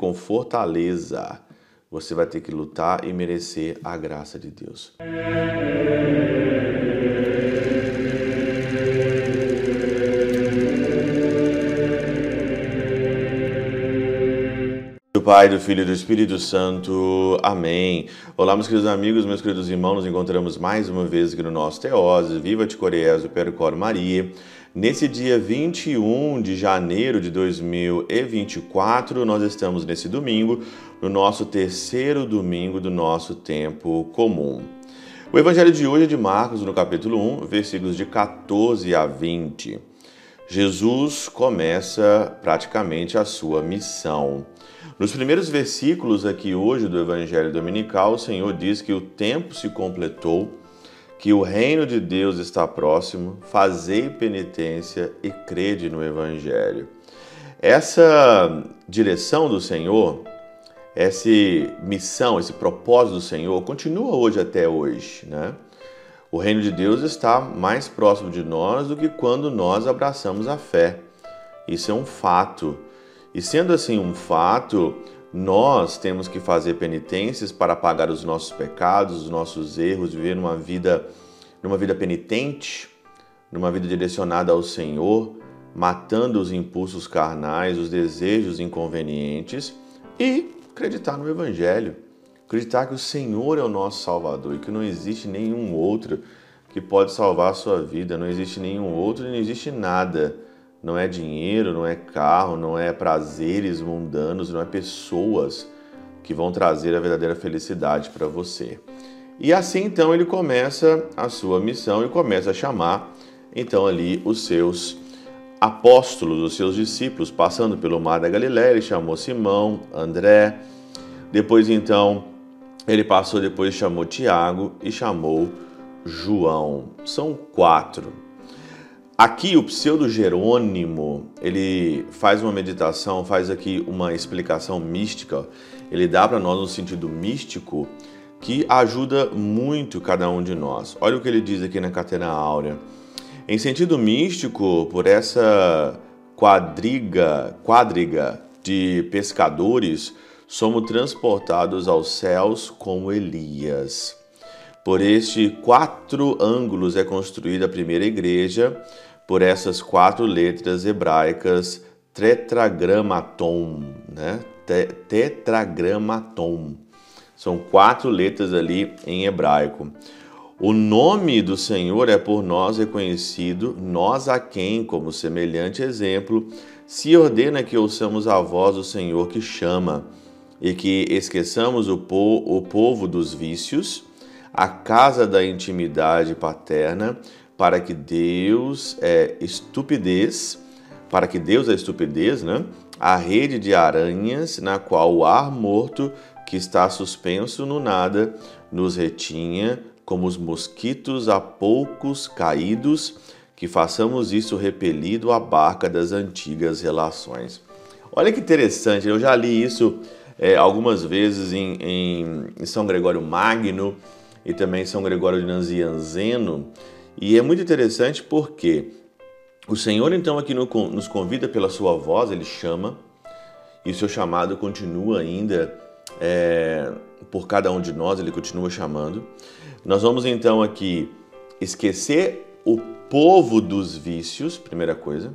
com fortaleza. Você vai ter que lutar e merecer a graça de Deus. Do Pai, do Filho e do Espírito Santo. Amém. Olá, meus queridos amigos, meus queridos irmãos, nos encontramos mais uma vez aqui no nosso Teose. Viva de Coreia, Percor Maria. Nesse dia 21 de janeiro de 2024, nós estamos nesse domingo, no nosso terceiro domingo do nosso tempo comum. O evangelho de hoje é de Marcos, no capítulo 1, versículos de 14 a 20. Jesus começa praticamente a sua missão. Nos primeiros versículos aqui hoje do Evangelho Dominical, o Senhor diz que o tempo se completou, que o reino de Deus está próximo, fazei penitência e crede no Evangelho. Essa direção do Senhor, essa missão, esse propósito do Senhor continua hoje até hoje, né? O reino de Deus está mais próximo de nós do que quando nós abraçamos a fé. Isso é um fato. E sendo assim um fato, nós temos que fazer penitências para pagar os nossos pecados, os nossos erros, viver numa vida, numa vida penitente, numa vida direcionada ao Senhor, matando os impulsos carnais, os desejos inconvenientes e acreditar no Evangelho. Acreditar que o Senhor é o nosso Salvador e que não existe nenhum outro que pode salvar a sua vida, não existe nenhum outro não existe nada não é dinheiro, não é carro, não é prazeres mundanos, não é pessoas que vão trazer a verdadeira felicidade para você. E assim então ele começa a sua missão e começa a chamar então ali os seus apóstolos, os seus discípulos, passando pelo mar da Galiléia, ele chamou Simão, André, depois então ele passou, depois chamou Tiago e chamou João. São quatro. Aqui o pseudo Jerônimo, ele faz uma meditação, faz aqui uma explicação mística. Ele dá para nós um sentido místico que ajuda muito cada um de nós. Olha o que ele diz aqui na Catena Áurea. Em sentido místico, por essa quadriga, quadriga de pescadores, somos transportados aos céus como Elias. Por este quatro ângulos é construída a primeira igreja, por essas quatro letras hebraicas tetragramaton, né? Tetragramaton. São quatro letras ali em hebraico. O nome do Senhor é por nós reconhecido, nós a quem, como semelhante exemplo, se ordena que ouçamos a voz do Senhor que chama e que esqueçamos o, po o povo dos vícios, a casa da intimidade paterna para que Deus é estupidez, para que Deus é estupidez, né? A rede de aranhas na qual o ar morto que está suspenso no nada nos retinha, como os mosquitos a poucos caídos, que façamos isso repelido à barca das antigas relações. Olha que interessante, eu já li isso é, algumas vezes em, em, em São Gregório Magno e também São Gregório de Nazianzeno, e é muito interessante porque o Senhor, então, aqui nos convida pela sua voz, ele chama, e o seu chamado continua ainda é, por cada um de nós, ele continua chamando. Nós vamos então aqui esquecer o povo dos vícios, primeira coisa.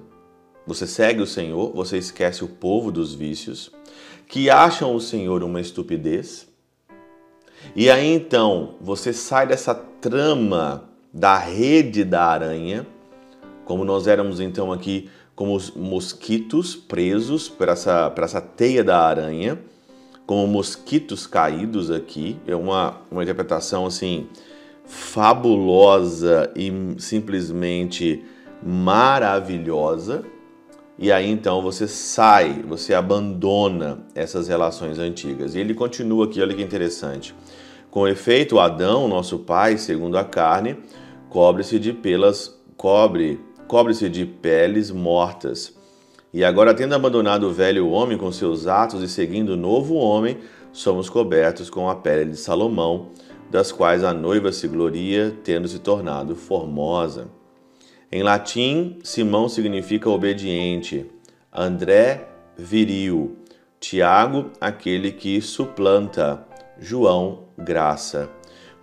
Você segue o Senhor, você esquece o povo dos vícios, que acham o Senhor uma estupidez. E aí então você sai dessa trama da rede da aranha, como nós éramos então aqui como os mosquitos presos para essa, para essa teia da aranha, como mosquitos caídos aqui, é uma, uma interpretação assim fabulosa e simplesmente maravilhosa. E aí então você sai, você abandona essas relações antigas. E ele continua aqui, olha que interessante. Com efeito, Adão, nosso pai, segundo a carne, cobre-se de pelas cobre, cobre-se de peles mortas. E agora, tendo abandonado o velho homem com seus atos e seguindo o novo homem, somos cobertos com a pele de Salomão, das quais a noiva se gloria, tendo se tornado formosa. Em latim, Simão significa obediente, André, viril, Tiago, aquele que suplanta, João, graça.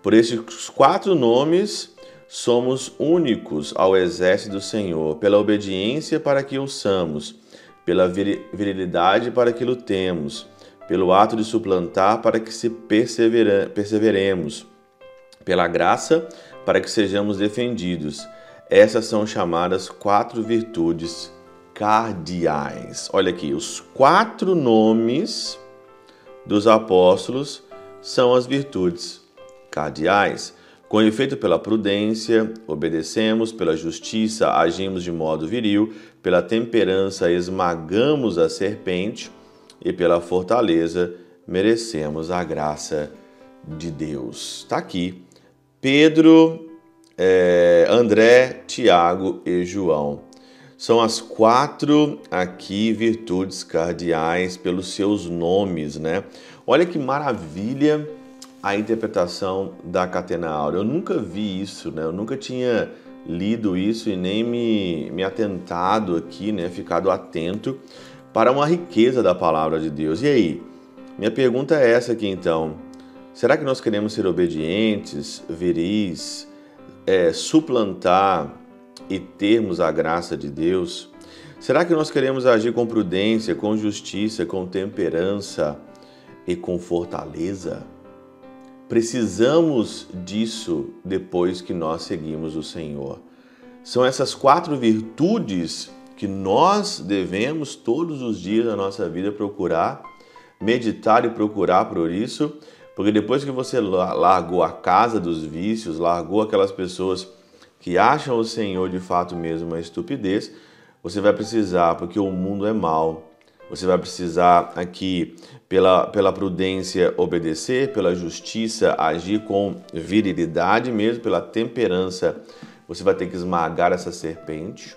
Por esses quatro nomes, somos únicos ao exército do Senhor, pela obediência para que ouçamos, pela virilidade para que lutemos, pelo ato de suplantar para que se perseveremos, pela graça para que sejamos defendidos. Essas são chamadas quatro virtudes cardeais. Olha aqui, os quatro nomes dos apóstolos são as virtudes cardeais. Com efeito, pela prudência, obedecemos, pela justiça, agimos de modo viril, pela temperança, esmagamos a serpente e pela fortaleza, merecemos a graça de Deus. Está aqui. Pedro, é, André, Tiago e João. São as quatro aqui virtudes cardeais pelos seus nomes, né? Olha que maravilha a interpretação da catena áurea. Eu nunca vi isso, né? Eu nunca tinha lido isso e nem me, me atentado aqui, né? Ficado atento para uma riqueza da palavra de Deus. E aí? Minha pergunta é essa aqui então. Será que nós queremos ser obedientes, viris, é, suplantar e termos a graça de Deus? Será que nós queremos agir com prudência, com justiça, com temperança e com fortaleza? Precisamos disso depois que nós seguimos o Senhor. São essas quatro virtudes que nós devemos todos os dias da nossa vida procurar, meditar e procurar por isso, porque depois que você largou a casa dos vícios, largou aquelas pessoas que acham o Senhor de fato mesmo uma estupidez, você vai precisar, porque o mundo é mau, você vai precisar aqui, pela, pela prudência, obedecer, pela justiça, agir com virilidade mesmo, pela temperança. Você vai ter que esmagar essa serpente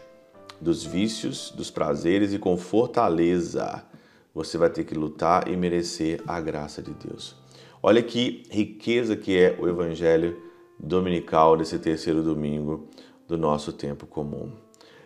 dos vícios, dos prazeres e com fortaleza. Você vai ter que lutar e merecer a graça de Deus. Olha que riqueza que é o Evangelho dominical desse terceiro domingo do nosso tempo comum.